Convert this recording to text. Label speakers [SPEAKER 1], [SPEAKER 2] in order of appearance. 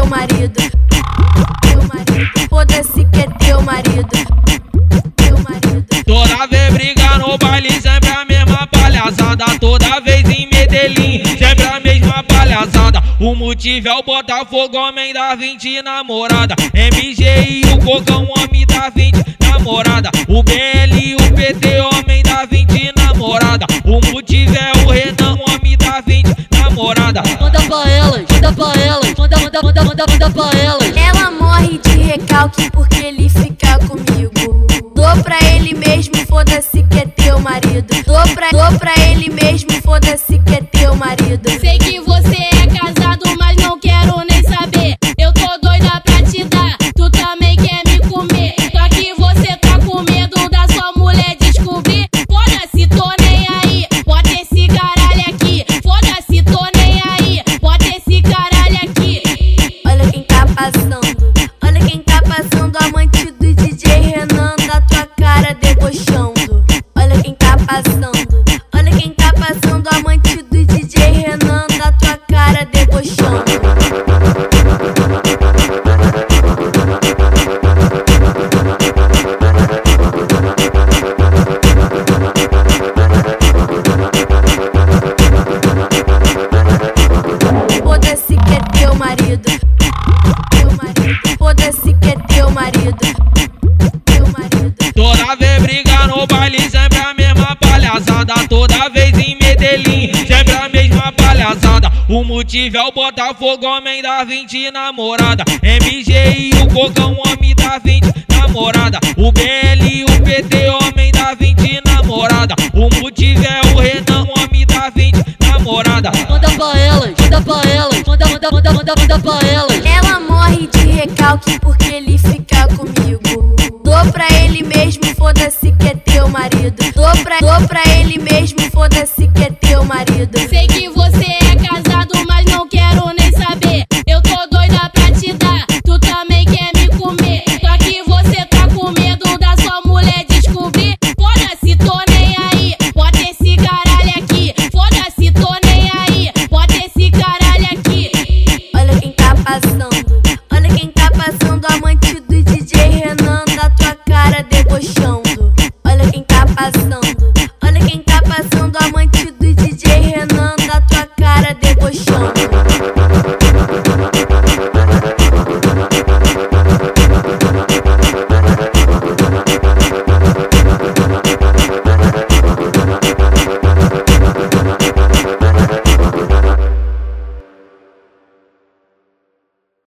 [SPEAKER 1] teu marido. Teu marido. Foda-se que é teu marido. Teu marido.
[SPEAKER 2] Toda vez briga no baile, sempre a mesma palhaçada. Toda vez em Medellín, sempre a mesma palhaçada. O motivo é o Botafogo, homem da 20 namorada. MG e o Cocão, homem da 20 namorada. O BL e o PT, homem da 20 namorada. O motivo é o Renan, homem da 20 namorada.
[SPEAKER 3] Manda pra elas, manda pra elas, manda, manda, manda, manda, manda pra elas.
[SPEAKER 1] Ela morre de recalque porque ele fica comigo. Dou pra ele mesmo, foda-se que é teu marido. Dou pra, dou pra ele mesmo, foda-se que é teu marido.
[SPEAKER 2] Palhaçada. Toda vez em Medellín, sempre a mesma palhaçada. O motivo é o Botafogo, homem da 20 namorada. MG e o Cocão, homem da 20 namorada. O BL e o PT, homem da 20 namorada. O motivo é o Renan, homem da 20 namorada.
[SPEAKER 3] Manda pra elas, manda pra elas, manda, manda, manda, manda, manda pra elas.
[SPEAKER 1] Ela morre de recalque porque ele fica comigo. Dou pra ele mesmo, foda-se que é teu marido. Dou pra, dou pra ele mesmo, foda-se que é teu marido. Segui